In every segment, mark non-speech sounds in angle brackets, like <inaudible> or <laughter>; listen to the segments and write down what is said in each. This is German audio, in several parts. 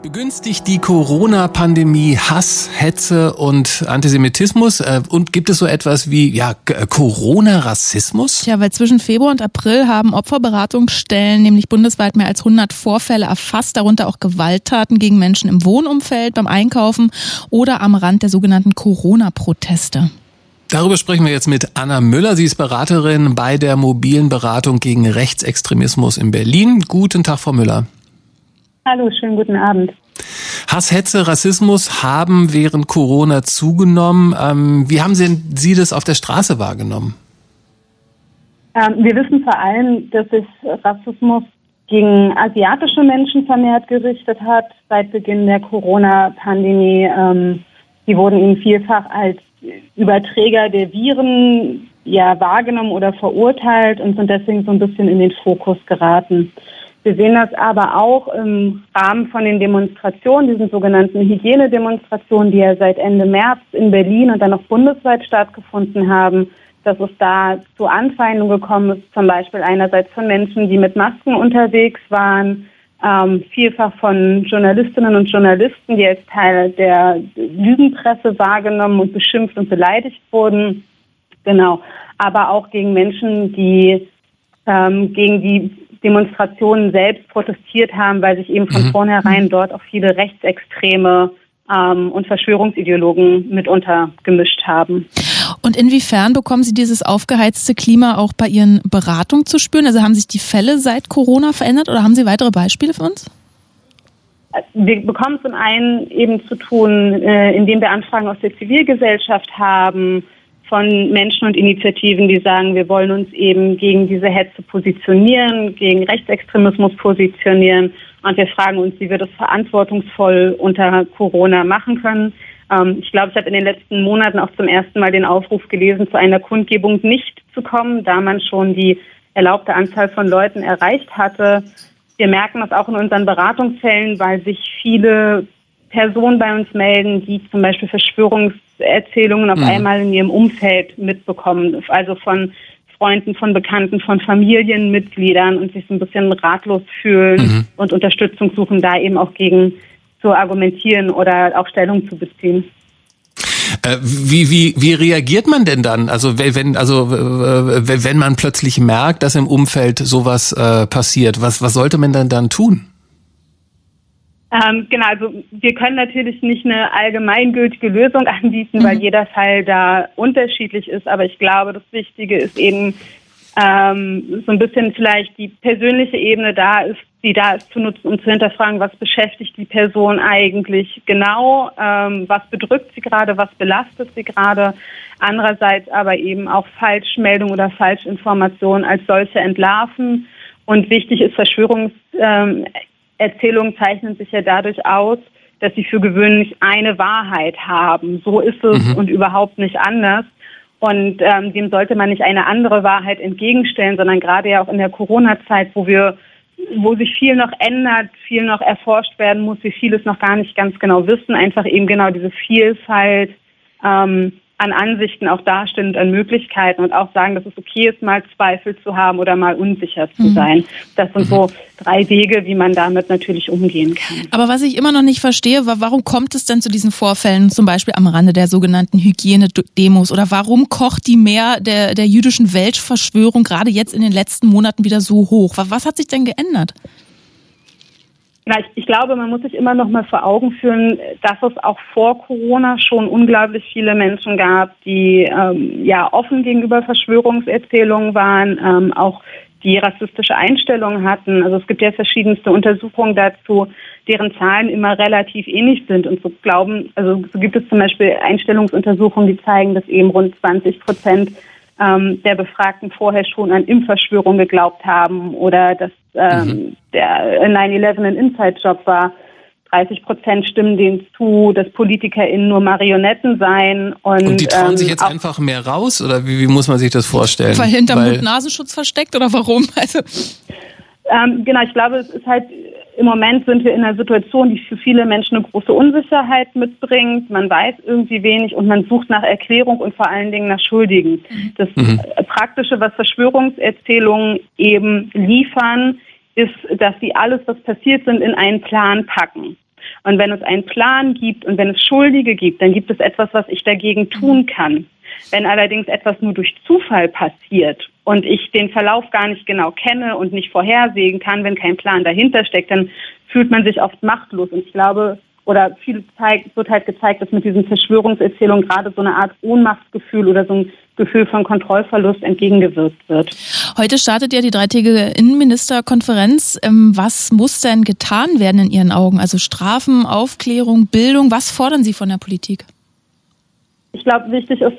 Begünstigt die Corona-Pandemie Hass, Hetze und Antisemitismus? Äh, und gibt es so etwas wie ja, äh, Corona-Rassismus? Ja, weil zwischen Februar und April haben Opferberatungsstellen nämlich bundesweit mehr als 100 Vorfälle erfasst, darunter auch Gewalttaten gegen Menschen im Wohnumfeld, beim Einkaufen oder am Rand der sogenannten Corona-Proteste. Darüber sprechen wir jetzt mit Anna Müller. Sie ist Beraterin bei der mobilen Beratung gegen Rechtsextremismus in Berlin. Guten Tag, Frau Müller. Hallo, schönen guten Abend. Hass, Hetze, Rassismus haben während Corona zugenommen. Ähm, wie haben Sie, Sie das auf der Straße wahrgenommen? Ähm, wir wissen vor allem, dass sich Rassismus gegen asiatische Menschen vermehrt gerichtet hat seit Beginn der Corona-Pandemie. Ähm, sie wurden eben vielfach als Überträger der Viren ja wahrgenommen oder verurteilt und sind deswegen so ein bisschen in den Fokus geraten. Wir sehen das aber auch im Rahmen von den Demonstrationen, diesen sogenannten Hygienedemonstrationen, die ja seit Ende März in Berlin und dann auch bundesweit stattgefunden haben, dass es da zu Anfeindungen gekommen ist, zum Beispiel einerseits von Menschen, die mit Masken unterwegs waren, ähm, vielfach von Journalistinnen und Journalisten, die als Teil der Lügenpresse wahrgenommen und beschimpft und beleidigt wurden. Genau. Aber auch gegen Menschen, die ähm, gegen die Demonstrationen selbst protestiert haben, weil sich eben von mhm. vornherein dort auch viele Rechtsextreme ähm, und Verschwörungsideologen mitunter gemischt haben. Und inwiefern bekommen Sie dieses aufgeheizte Klima auch bei Ihren Beratungen zu spüren? Also haben sich die Fälle seit Corona verändert oder haben Sie weitere Beispiele für uns? Wir bekommen zum einen eben zu tun, äh, indem wir Anfragen aus der Zivilgesellschaft haben, von Menschen und Initiativen, die sagen, wir wollen uns eben gegen diese Hetze positionieren, gegen Rechtsextremismus positionieren. Und wir fragen uns, wie wir das verantwortungsvoll unter Corona machen können. Ähm, ich glaube, ich habe in den letzten Monaten auch zum ersten Mal den Aufruf gelesen, zu einer Kundgebung nicht zu kommen, da man schon die erlaubte Anzahl von Leuten erreicht hatte. Wir merken das auch in unseren Beratungsfällen, weil sich viele Personen bei uns melden, die zum Beispiel Verschwörungserzählungen auf mhm. einmal in ihrem Umfeld mitbekommen. Also von Freunden, von Bekannten, von Familienmitgliedern und sich so ein bisschen ratlos fühlen mhm. und Unterstützung suchen, da eben auch gegen zu argumentieren oder auch Stellung zu beziehen. Äh, wie, wie, wie reagiert man denn dann? Also wenn, also wenn man plötzlich merkt, dass im Umfeld sowas äh, passiert, was, was sollte man dann dann tun? Ähm, genau, also wir können natürlich nicht eine allgemeingültige Lösung anbieten, mhm. weil jeder Fall da unterschiedlich ist. Aber ich glaube, das Wichtige ist eben ähm, so ein bisschen vielleicht die persönliche Ebene da ist, die da ist zu nutzen, um zu hinterfragen, was beschäftigt die Person eigentlich genau, ähm, was bedrückt sie gerade, was belastet sie gerade. Andererseits aber eben auch Falschmeldungen oder Falschinformationen als solche entlarven. Und wichtig ist Verschwörungs ähm, Erzählungen zeichnen sich ja dadurch aus, dass sie für gewöhnlich eine Wahrheit haben. So ist es mhm. und überhaupt nicht anders. Und ähm, dem sollte man nicht eine andere Wahrheit entgegenstellen, sondern gerade ja auch in der Corona-Zeit, wo wir, wo sich viel noch ändert, viel noch erforscht werden muss, wir vieles noch gar nicht ganz genau wissen, einfach eben genau diese Vielfalt ähm, an Ansichten auch darstellen und an Möglichkeiten und auch sagen, dass es okay ist, mal Zweifel zu haben oder mal unsicher zu mhm. sein. Das sind so drei Wege, wie man damit natürlich umgehen kann. Aber was ich immer noch nicht verstehe, warum kommt es denn zu diesen Vorfällen, zum Beispiel am Rande der sogenannten Hygienedemos oder warum kocht die Mehr der, der jüdischen Weltverschwörung gerade jetzt in den letzten Monaten wieder so hoch? Was hat sich denn geändert? Ja, ich, ich, glaube, man muss sich immer noch mal vor Augen führen, dass es auch vor Corona schon unglaublich viele Menschen gab, die ähm, ja offen gegenüber Verschwörungserzählungen waren, ähm, auch die rassistische Einstellungen hatten. Also es gibt ja verschiedenste Untersuchungen dazu, deren Zahlen immer relativ ähnlich sind. Und so glauben, also so gibt es zum Beispiel Einstellungsuntersuchungen, die zeigen, dass eben rund 20 Prozent ähm, der Befragten vorher schon an Impfverschwörung geglaubt haben oder dass ähm, mhm. der 9-11 ein Inside-Job war. 30 Prozent stimmen denen zu, dass PolitikerInnen nur Marionetten seien. Und, und die trauen ähm, sich jetzt einfach mehr raus? Oder wie, wie muss man sich das vorstellen? Weil hinterm Mund-Nasenschutz versteckt oder warum? <laughs> Also ähm, genau, ich glaube, es ist halt im Moment sind wir in einer Situation, die für viele Menschen eine große Unsicherheit mitbringt. Man weiß irgendwie wenig und man sucht nach Erklärung und vor allen Dingen nach Schuldigen. Das mhm. Praktische, was Verschwörungserzählungen eben liefern, ist, dass sie alles, was passiert sind, in einen Plan packen. Und wenn es einen Plan gibt und wenn es Schuldige gibt, dann gibt es etwas, was ich dagegen tun kann. Wenn allerdings etwas nur durch Zufall passiert und ich den Verlauf gar nicht genau kenne und nicht vorhersehen kann, wenn kein Plan dahinter steckt, dann fühlt man sich oft machtlos. Und ich glaube, oder viel zeigt, wird halt gezeigt, dass mit diesen Verschwörungserzählungen gerade so eine Art Ohnmachtsgefühl oder so ein Gefühl von Kontrollverlust entgegengewirkt wird. Heute startet ja die dreitägige Innenministerkonferenz. Ähm, was muss denn getan werden in Ihren Augen? Also Strafen, Aufklärung, Bildung. Was fordern Sie von der Politik? Ich glaube, wichtig ist,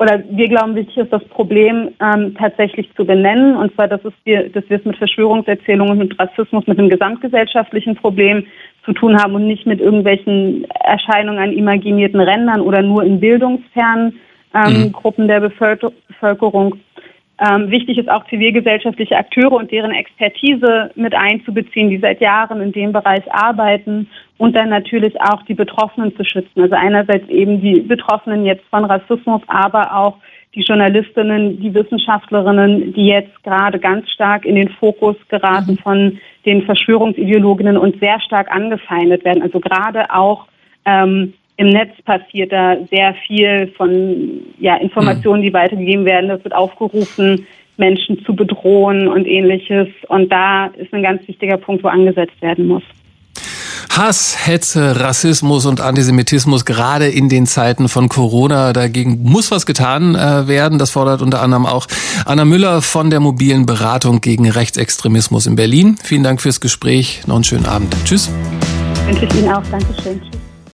oder wir glauben, wichtig ist, das Problem ähm, tatsächlich zu benennen. Und zwar, dass, es wir, dass wir es mit Verschwörungserzählungen, mit Rassismus, mit einem gesamtgesellschaftlichen Problem zu tun haben und nicht mit irgendwelchen Erscheinungen an imaginierten Rändern oder nur in bildungsfernen ähm, mhm. Gruppen der Bevölkerung. Ähm, wichtig ist auch zivilgesellschaftliche Akteure und deren Expertise mit einzubeziehen, die seit Jahren in dem Bereich arbeiten und dann natürlich auch die Betroffenen zu schützen. Also einerseits eben die Betroffenen jetzt von Rassismus, aber auch die Journalistinnen, die Wissenschaftlerinnen, die jetzt gerade ganz stark in den Fokus geraten mhm. von den Verschwörungsideologinnen und sehr stark angefeindet werden. Also gerade auch ähm, im Netz passiert da sehr viel von ja, Informationen, die weitergegeben werden. Es wird aufgerufen, Menschen zu bedrohen und ähnliches. Und da ist ein ganz wichtiger Punkt, wo angesetzt werden muss. Hass, Hetze, Rassismus und Antisemitismus, gerade in den Zeiten von Corona. Dagegen muss was getan äh, werden. Das fordert unter anderem auch Anna Müller von der mobilen Beratung gegen Rechtsextremismus in Berlin. Vielen Dank fürs Gespräch. Noch einen schönen Abend. Tschüss. Wünsche ich Ihnen auch. Dankeschön. Tschüss.